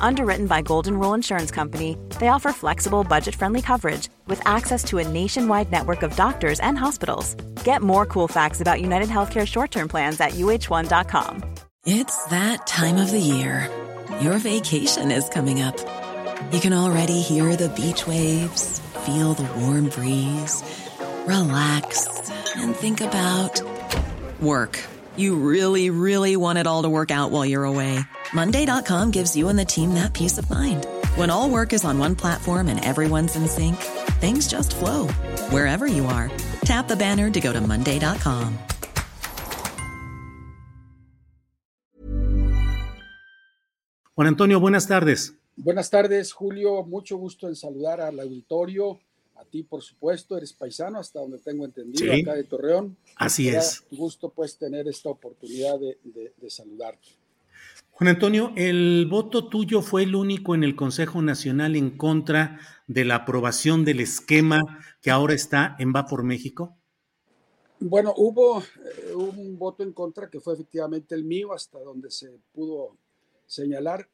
Underwritten by Golden Rule Insurance Company, they offer flexible, budget friendly coverage with access to a nationwide network of doctors and hospitals. Get more cool facts about United Healthcare short term plans at uh1.com. It's that time of the year. Your vacation is coming up. You can already hear the beach waves, feel the warm breeze relax, and think about work. You really, really want it all to work out while you're away. Monday.com gives you and the team that peace of mind. When all work is on one platform and everyone's in sync, things just flow wherever you are. Tap the banner to go to Monday.com. Juan Antonio, buenas tardes. Buenas tardes, Julio. Mucho gusto en saludar al auditorio a ti, por supuesto, eres paisano, hasta donde tengo entendido, acá de Torreón. Así es. Gusto, pues, tener esta oportunidad de, saludarte. Juan Antonio, ¿el voto tuyo fue el único en el Consejo Nacional en contra de la aprobación del esquema que ahora está en Va por México? Bueno, hubo eh, un voto en contra que fue efectivamente el mío, hasta donde se pudo señalar,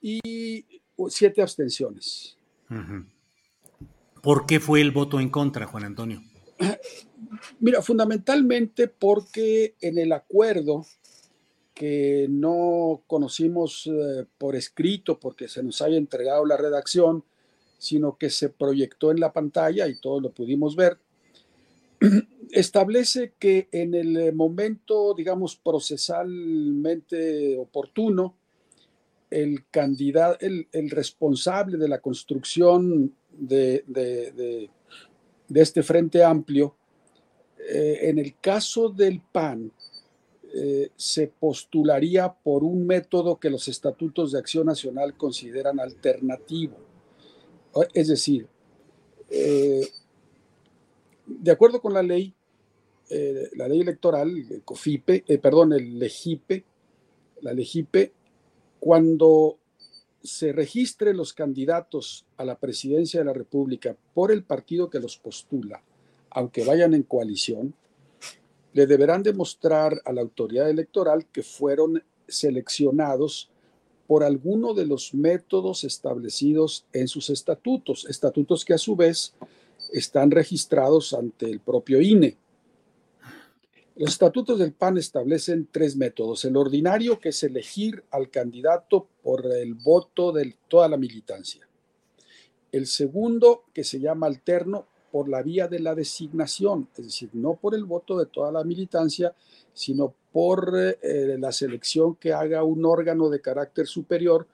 y siete abstenciones. ¿Por qué fue el voto en contra, Juan Antonio? Mira, fundamentalmente porque en el acuerdo que no conocimos eh, por escrito porque se nos haya entregado la redacción, sino que se proyectó en la pantalla y todos lo pudimos ver, establece que en el momento, digamos, procesalmente oportuno, el, el responsable de la construcción de, este Frente Amplio, eh, en el caso del PAN, eh, se postularía por un método que los estatutos de acción nacional consideran alternativo. Es decir, eh, de acuerdo con la ley, la ley electoral, el COFIPE, perdón, el LEGIPE, la LEGIPE, cuando se registren los candidatos a la presidencia de la República por el partido que los postula, aunque vayan en coalición, le deberán demostrar a la autoridad electoral que fueron seleccionados por alguno de los métodos establecidos en sus estatutos, estatutos que a su vez están registrados ante el propio INE. Los estatutos del PAN establecen tres métodos. El ordinario, que es elegir al candidato por el voto de toda la militancia. El segundo, que se llama alterno, por la vía de la designación, es decir, no por el voto de toda la militancia, sino por eh, la selección que haga un órgano de carácter superior,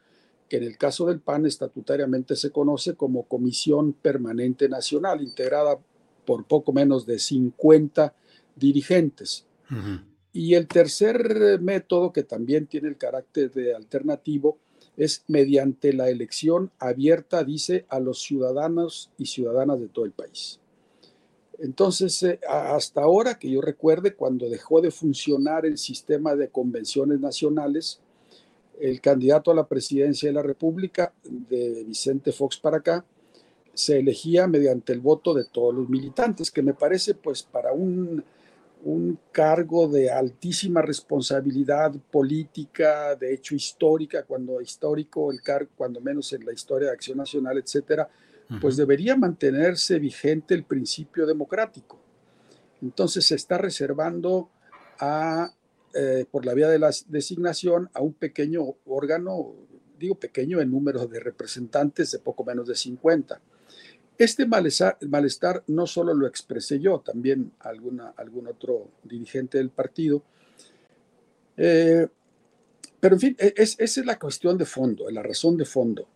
que en el caso del PAN estatutariamente se conoce como Comisión Permanente Nacional, integrada por poco menos de 50 dirigentes. Y el tercer método, que también tiene el carácter de alternativo, es mediante la elección abierta, dice, a los ciudadanos y ciudadanas de todo el país. Entonces, eh, hasta ahora que yo recuerde, cuando dejó de funcionar el sistema de convenciones nacionales, el candidato a la presidencia de la República, de Vicente Fox para acá, se elegía mediante el voto de todos los militantes, que me parece, pues, para un un cargo de altísima responsabilidad política, de hecho histórica, cuando histórico el cargo, cuando menos en la historia de Acción Nacional, etcétera, pues debería mantenerse vigente el principio democrático. Entonces se está reservando a, eh, por la vía de la designación a un pequeño órgano, digo pequeño en número de representantes de poco menos de 50 este malestar, no solo lo expresé yo, también alguna, algún otro dirigente del partido. Eh, pero en fin, e, esa es la cuestión de fondo, la razón de fondo.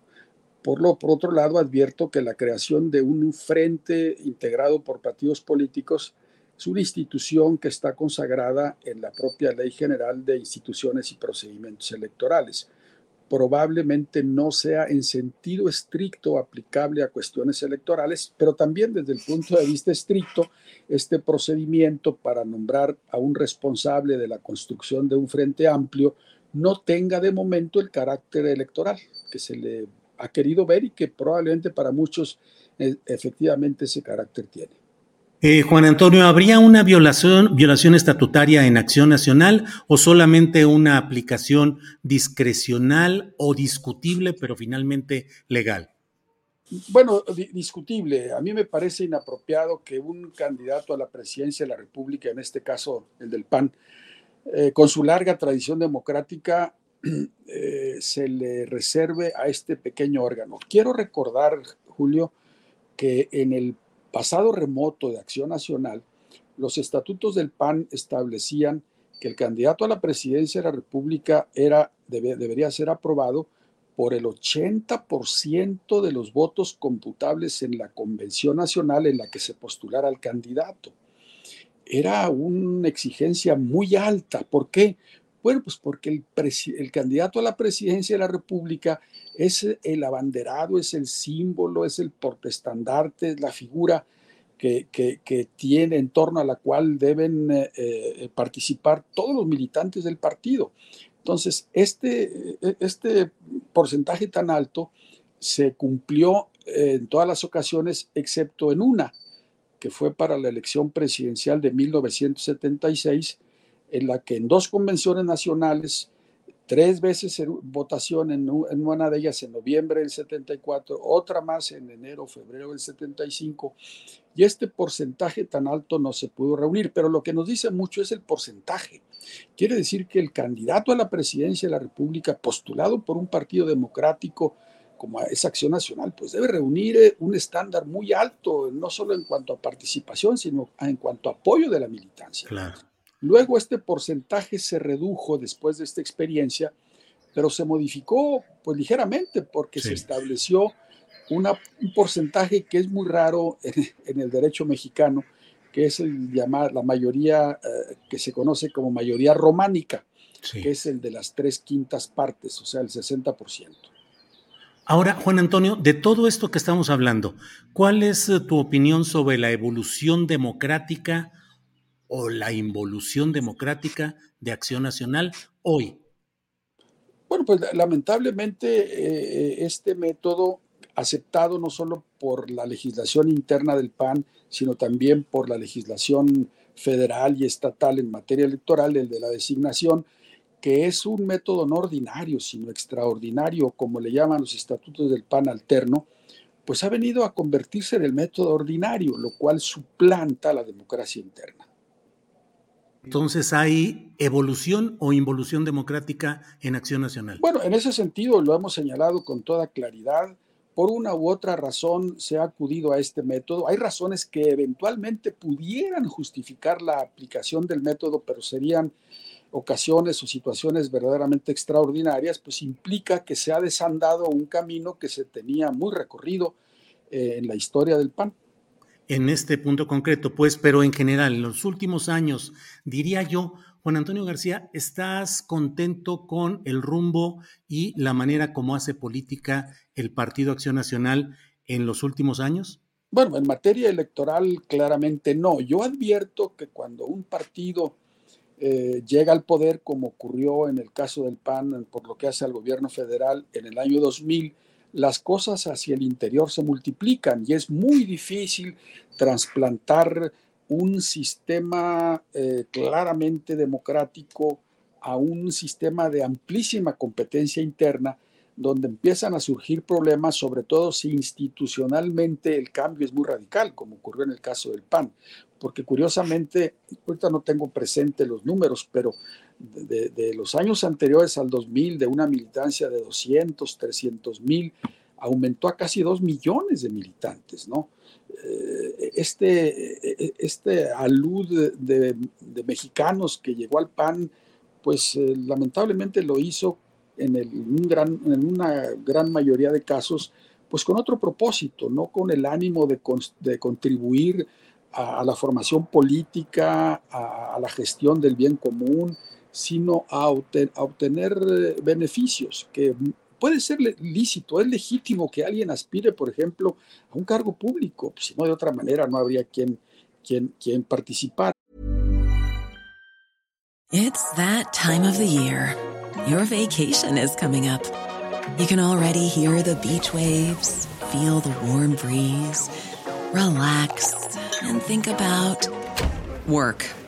Por, lo, por otro lado, advierto que la creación de un frente integrado por partidos políticos es una institución que está consagrada en la propia Ley General de Instituciones y Procedimientos Electorales. Probablemente no sea en sentido estricto aplicable a cuestiones electorales, pero también desde el punto de vista estricto, este procedimiento para nombrar a un responsable de la construcción de un frente amplio no tenga de momento el carácter electoral que se le ha querido ver y que probablemente para muchos eh, efectivamente ese carácter tiene. Eh, Juan Antonio, ¿habría una violación, violación estatutaria en Acción Nacional o solamente una aplicación discrecional o discutible, pero finalmente legal? Bueno, discutible. A mí me parece inapropiado que un candidato a la presidencia de la República, en este caso el del PAN, eh, con su larga tradición democrática, eh, se le reserve a este pequeño órgano. Quiero recordar, Julio, que en el pasado remoto de Acción Nacional, los estatutos del PAN establecían que el candidato a la presidencia de la República debería ser aprobado por el 80% de los votos computables en la Convención Nacional en la que se postulara el candidato. Era una exigencia muy alta. ¿Por qué? Bueno, pues porque el, candidato a la presidencia de la República es el abanderado, es el símbolo, es el portestandarte, es la figura que, tiene en torno a la cual deben eh, eh, participar todos los militantes del partido. Entonces, este, e, este porcentaje tan alto se cumplió en todas las ocasiones, excepto en una, que fue para la elección presidencial de 1976, en la que en dos convenciones nacionales, tres veces en votación, en, una de ellas en noviembre del 74, otra más en enero, febrero del 75, y este porcentaje tan alto no se pudo reunir, pero lo que nos dice mucho es el porcentaje. Quiere decir que el candidato a la presidencia de la República, postulado por un partido democrático, como es Acción Nacional, pues debe reunir eh, un estándar muy alto, no solo en cuanto a participación, sino en cuanto a apoyo de la militancia. Claro. Luego este porcentaje se redujo después de esta experiencia, pero se modificó pues ligeramente porque se estableció una, un porcentaje que es muy raro en, el derecho mexicano, que es el llamar la mayoría eh, que se conoce como mayoría románica, que es el de las tres quintas partes, o sea, el 60%. Ahora, Juan Antonio, de todo esto que estamos hablando, ¿cuál es eh, tu opinión sobre la evolución democrática o la involución democrática de Acción Nacional hoy? Bueno, pues lamentablemente eh, este método aceptado no solo por la legislación interna del PAN, sino también por la legislación federal y estatal en materia electoral, el de la designación, que es un método no ordinario, sino extraordinario, como le llaman los estatutos del PAN alterno, pues ha venido a convertirse en el método ordinario, lo cual suplanta la democracia interna. Entonces, ¿hay evolución o involución democrática en Acción Nacional? Bueno, en ese sentido lo hemos señalado con toda claridad. Por una u otra razón se ha acudido a este método. Hay razones que eventualmente pudieran justificar la aplicación del método, pero serían ocasiones o situaciones verdaderamente extraordinarias, pues implica que se ha desandado un camino que se tenía muy recorrido eh, en la historia del PAN en este punto concreto, pues, pero en general, en los últimos años, diría yo, Juan Antonio García, ¿estás contento con el rumbo y la manera como hace política el Partido Acción Nacional en los últimos años? Bueno, en materia electoral claramente no. Yo advierto que cuando un partido eh, llega al poder, como ocurrió en el caso del PAN, por lo que hace al gobierno federal en el año 2000, las cosas hacia el interior se multiplican y es muy difícil trasplantar un sistema eh, claramente democrático a un sistema de amplísima competencia interna donde empiezan a surgir problemas, sobre todo si institucionalmente el cambio es muy radical, como ocurrió en el caso del PAN. Porque curiosamente, ahorita no tengo presente los números, pero de, los años anteriores al 2000, de una militancia de 200, 300 mil, aumentó a casi 2 millones de militantes, ¿no? Eh, este, este alud de, mexicanos que llegó al PAN, pues eh, lamentablemente lo hizo en, el, gran, en una gran mayoría de casos, pues con otro propósito, no con el ánimo de, de contribuir a, la formación política, a, la gestión del bien común, sino a, obtener eh, beneficios, que puede ser lícito, es legítimo que alguien aspire, por ejemplo, a un cargo público, si no de otra manera no habría quien, quien, quien participar. It's that time of the year. Your vacation is coming up. You can already hear the beach waves, feel the warm breeze, relax and think about work.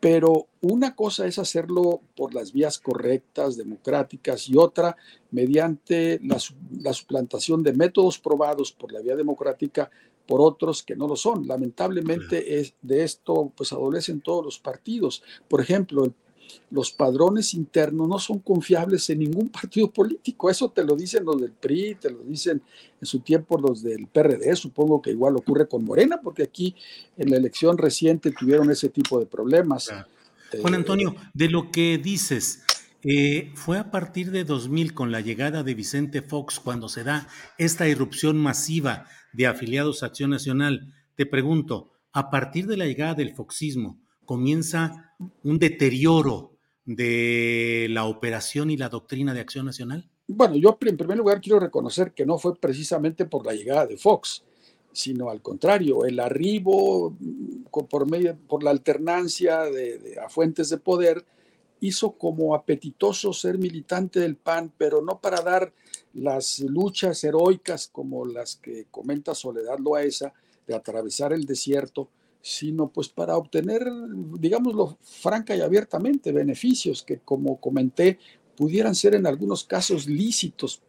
Pero una cosa es hacerlo por las vías correctas, democráticas, y otra mediante la, la suplantación de métodos probados por la vía democrática por otros que no lo son. Lamentablemente es, de esto pues adolecen todos los partidos. Por ejemplo, los padrones internos no son confiables en ningún partido político. Eso te lo dicen los del PRI, te lo dicen en su tiempo los del PRD. Supongo que igual ocurre con Morena, porque aquí en la elección reciente tuvieron ese tipo de problemas. Juan Antonio, de lo que dices, eh, fue a partir de 2000 con la llegada de Vicente Fox cuando se da esta irrupción masiva de afiliados a Acción Nacional. Te pregunto, a partir de la llegada del foxismo, ¿comienza un deterioro de la operación y la doctrina de Acción Nacional? Bueno, yo en primer lugar quiero reconocer que no fue precisamente por la llegada de Fox, sino al contrario, el arribo mm, por, medio, por la alternancia de, a fuentes de poder hizo como apetitoso ser militante del PAN, pero no para dar las luchas heroicas como las que comenta Soledad Loaesa de atravesar el desierto, sino pues para obtener, digámoslo franca y abiertamente, beneficios que como comenté pudieran ser en algunos casos lícitos,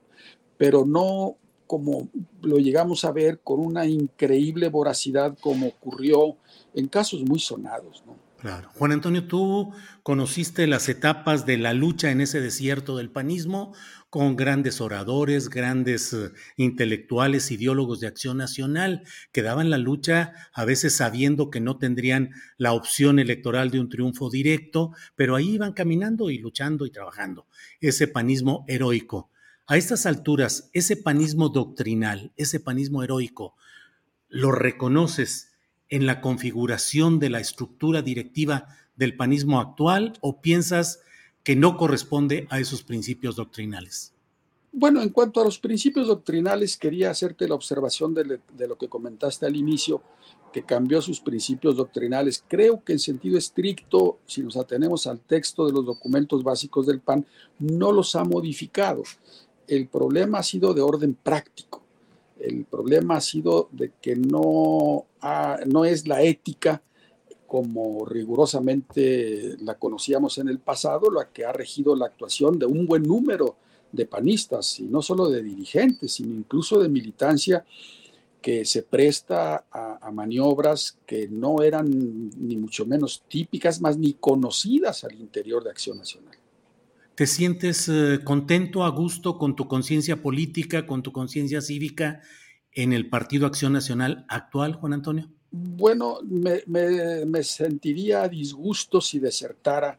pero no como lo llegamos a ver con una increíble voracidad como ocurrió en casos muy sonados. ¿no? Claro. Juan Antonio, tú conociste las etapas de la lucha en ese desierto del panismo con grandes oradores, grandes eh, intelectuales, ideólogos de acción nacional, que daban la lucha a veces sabiendo que no tendrían la opción electoral de un triunfo directo, pero ahí iban caminando y luchando y trabajando. Ese panismo heroico. A estas alturas, ese panismo doctrinal, ese panismo heroico, ¿lo reconoces? En la configuración de la estructura directiva del panismo actual o piensas que no corresponde a esos principios doctrinales? Bueno, en cuanto a los principios doctrinales, quería hacerte la observación de, lo que comentaste al inicio, que cambió sus principios doctrinales. Creo que en sentido estricto, si nos atenemos al texto de los documentos básicos del PAN, no los ha modificado. El problema ha sido de orden práctico. El problema ha sido de que no, no es la ética como rigurosamente la conocíamos en el pasado, la que ha regido la actuación de un buen número de panistas, y no solo de dirigentes, sino incluso de militancia que se presta a, maniobras que no eran ni mucho menos típicas, más ni conocidas al interior de Acción Nacional. ¿Te sientes eh, contento, a gusto con tu conciencia política, con tu conciencia cívica en el Partido Acción Nacional actual, Juan Antonio? Bueno, me, sentiría a disgusto si desertara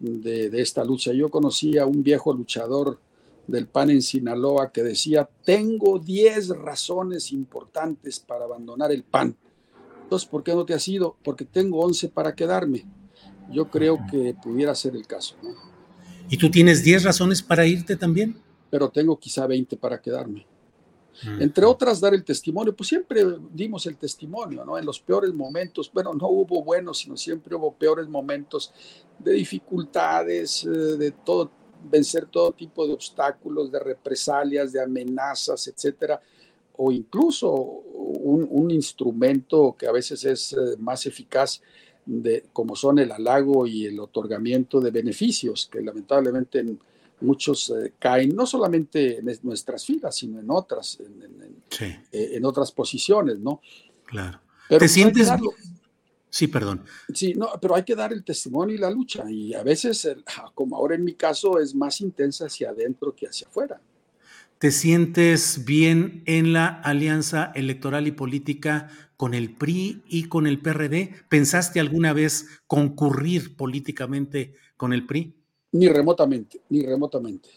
de, esta lucha. Yo conocí a un viejo luchador del PAN en Sinaloa que decía, tengo 10 razones importantes para abandonar el PAN. Entonces, ¿por qué no te has ido? Porque tengo 11 para quedarme. Yo creo que pudiera ser el caso. ¿Y tú tienes 10 razones para irte también? Pero tengo quizá 20 para quedarme. Entre otras, dar el testimonio, pues siempre dimos el testimonio, ¿no? En los peores momentos, bueno, no hubo buenos, sino siempre hubo peores momentos de dificultades, eh, de todo, vencer todo tipo de obstáculos, de represalias, de amenazas, etcétera, o incluso un, instrumento que a veces es eh, más eficaz de, como son el halago y el otorgamiento de beneficios, que lamentablemente muchos eh, caen no solamente en nuestras filas, sino en otras, en, eh, otras posiciones, ¿no? Claro. Pero ¿Te sientes... Sí, perdón. Sí, no, pero hay que dar el testimonio y la lucha. Y a veces, como ahora en mi caso, es más intensa hacia adentro que hacia afuera. ¿Te sientes bien en la alianza electoral y política con el PRI y con el PRD? ¿Pensaste alguna vez concurrir políticamente con el PRI? Ni remotamente, ni remotamente.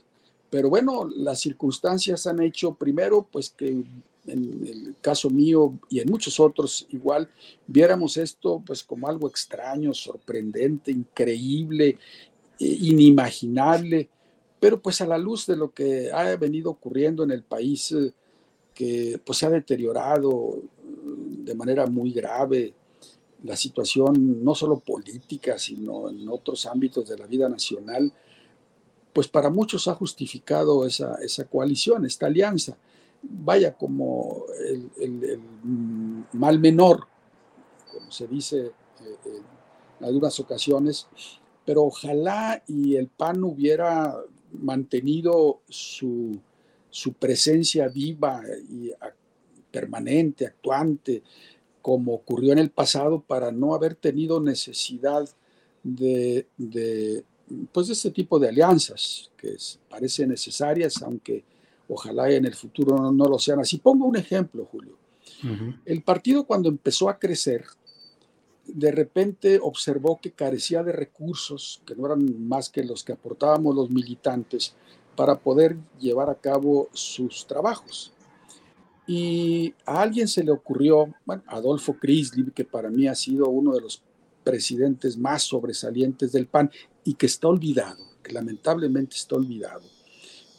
Pero bueno, las circunstancias han hecho primero, pues que en el caso mío y en muchos otros igual, viéramos esto pues como algo extraño, sorprendente, increíble, inimaginable, pero pues a la luz de lo que ha venido ocurriendo en el país, eh, que pues se ha deteriorado de manera muy grave la situación no solo política, sino en otros ámbitos de la vida nacional, pues para muchos ha justificado esa, esa coalición, esta alianza. Vaya como el, mal menor, como se dice eh, en algunas ocasiones, pero ojalá y el PAN hubiera mantenido su, presencia viva y permanente, actuante, como ocurrió en el pasado, para no haber tenido necesidad de, de pues de este tipo de alianzas que parecen necesarias, aunque Ojalá en el futuro no, lo sean así. Pongo un ejemplo, Julio. El partido cuando empezó a crecer, de repente observó que carecía de recursos, que no eran más que los que aportábamos los militantes, para poder llevar a cabo sus trabajos. Y a alguien se le ocurrió, bueno, Adolfo Crislip, que para mí ha sido uno de los presidentes más sobresalientes del PAN y que está olvidado, que lamentablemente está olvidado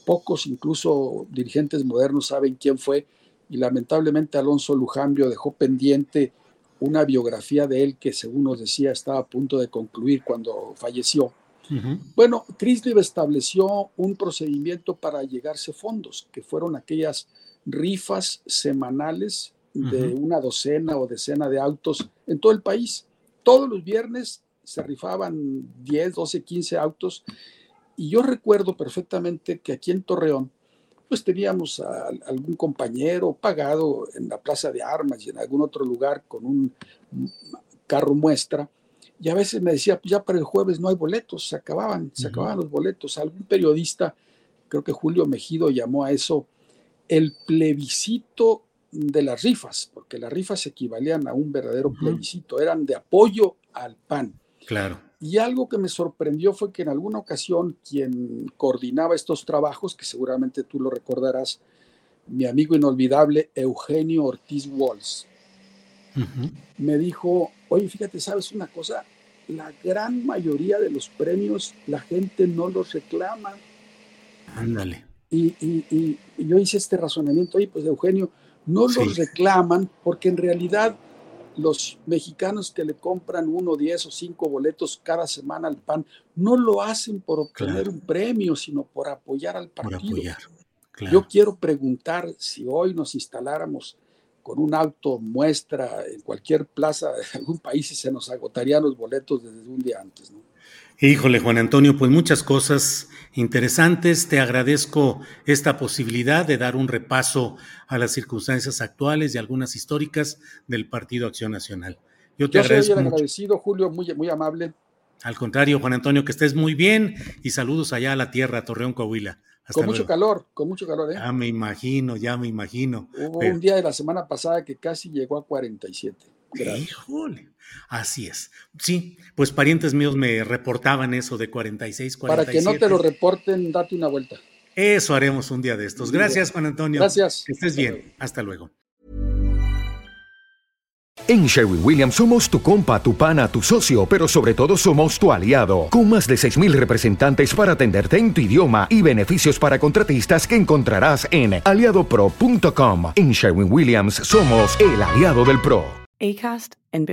Pocos, incluso dirigentes modernos, saben quién fue y lamentablemente Alonso Lujambio dejó pendiente una biografía de él que, según nos decía, estaba a punto de concluir cuando falleció. Bueno, Crislev estableció un procedimiento para llegarse fondos, que fueron aquellas rifas semanales de una docena o decena de autos en todo el país. Todos los viernes se rifaban 10, 12, 15 autos y yo recuerdo perfectamente que aquí en Torreón, pues teníamos a, algún compañero pagado en la Plaza de Armas y en algún otro lugar con un carro muestra. Y a veces me decía, pues ya para el jueves no hay boletos, se acababan, se acababan los boletos. Algún periodista, creo que Julio Mejido llamó a eso el plebiscito de las rifas, porque las rifas equivalían a un verdadero plebiscito, eran de apoyo al PAN. Claro. Y algo que me sorprendió fue que en alguna ocasión quien coordinaba estos trabajos, que seguramente tú lo recordarás, mi amigo inolvidable Eugenio Ortiz Walls, me dijo, oye, fíjate, ¿sabes una cosa? La gran mayoría de los premios la gente no los reclama. Ándale. Y, yo hice este razonamiento, oye, pues Eugenio, no los reclaman porque en realidad los mexicanos que le compran uno, diez o cinco boletos cada semana al PAN no lo hacen por obtener un premio, sino por apoyar al partido. Yo quiero preguntar si hoy nos instaláramos con un auto muestra en cualquier plaza de algún país y se nos agotarían los boletos desde un día antes. ¿no? Híjole, Juan Antonio, pues muchas cosas interesantes. Te agradezco esta posibilidad de dar un repaso a las circunstancias actuales y algunas históricas del Partido Acción Nacional. Yo te agradezco. Soy agradecido, Julio, muy, muy amable. Al contrario, Juan Antonio, que estés muy bien y saludos allá a la tierra, Torreón, Coahuila. con mucho calor, con mucho calor, ¿eh? Ya me imagino, ya me imagino. Hubo un día de la semana pasada que casi llegó a 47. Híjole. Así es. Sí, pues parientes míos me reportaban eso de 46, 47. Para que no te lo reporten, date una vuelta. Eso haremos un día de estos. Gracias, Juan Antonio. Gracias. Que estés bien. Hasta luego. En Sherwin Williams somos tu compa, tu pana, tu socio, pero sobre todo somos tu aliado, con más de 6.000 representantes para atenderte en tu idioma y beneficios para contratistas que encontrarás en aliadopro.com. En Sherwin Williams somos el aliado del PRO. ACAST en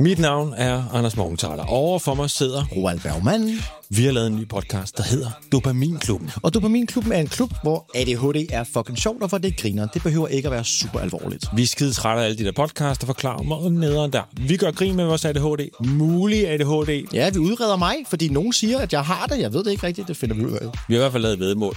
Mit navn er Anders Morgenthaler. Over for mig sidder Roald Bergmann. Vi har lavet en ny podcast, der hedder Dopaminklubben. Og Dopaminklubben er en klub, hvor ADHD er fucking sjovt, og hvor det griner. Det behøver ikke at være super alvorligt. Vi er skide trætte af alle de der podcasts, der forklarer mig nederen der. Vi gør grin med vores ADHD. Mulig ADHD. Ja, vi udreder mig, fordi nogen siger, at jeg har det. Jeg ved det ikke rigtigt. Det finder vi ud af. Vi har i hvert fald lavet vedmål.